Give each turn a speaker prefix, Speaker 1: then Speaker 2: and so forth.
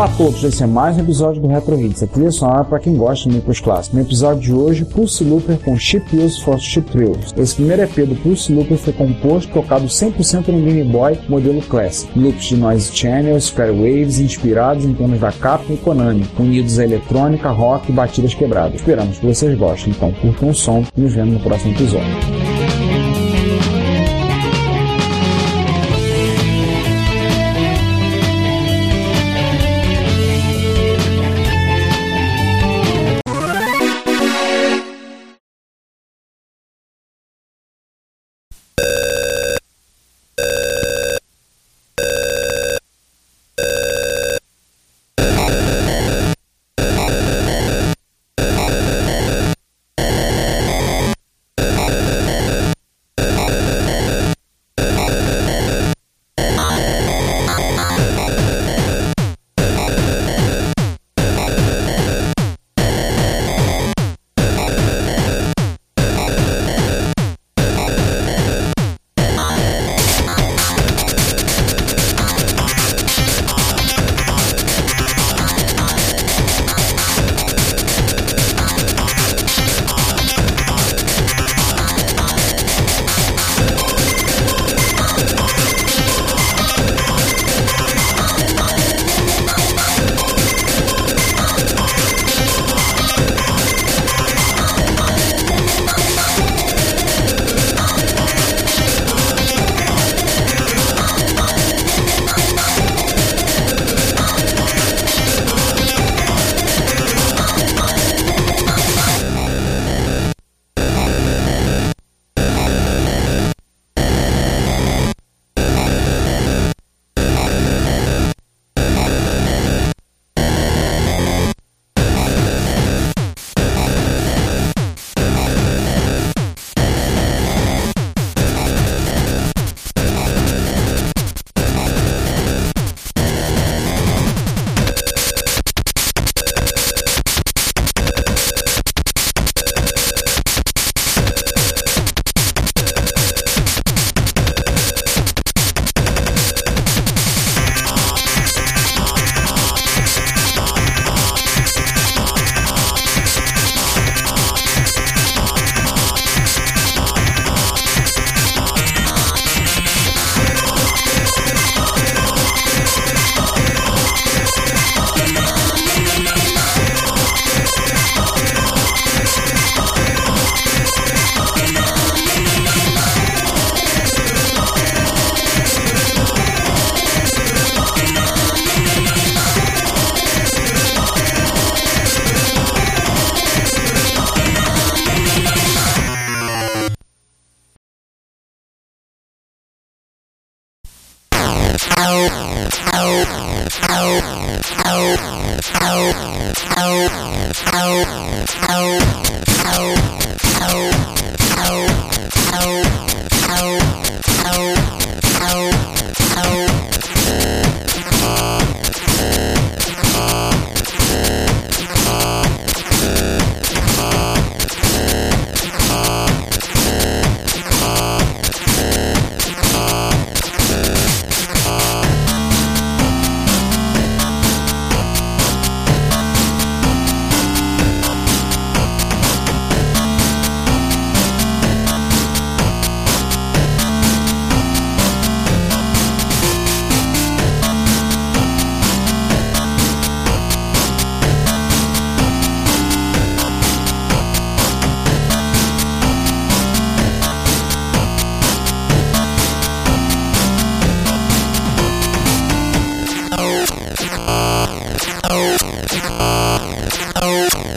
Speaker 1: Olá a todos, esse é mais um episódio do Retro Hits, a trilha sonora para quem gosta de micros clássicos. No episódio de hoje, Pulse Looper com Chip Use for Chip Thrills. Esse primeiro EP do Pulse Looper foi composto e tocado 100% no Game Boy modelo Classic. Loops de noise channel, square waves inspirados em temas da Capcom e Konami, unidos a eletrônica, rock e batidas quebradas. Esperamos que vocês gostem, então curtam o som e nos vemos no próximo episódio.
Speaker 2: Oh.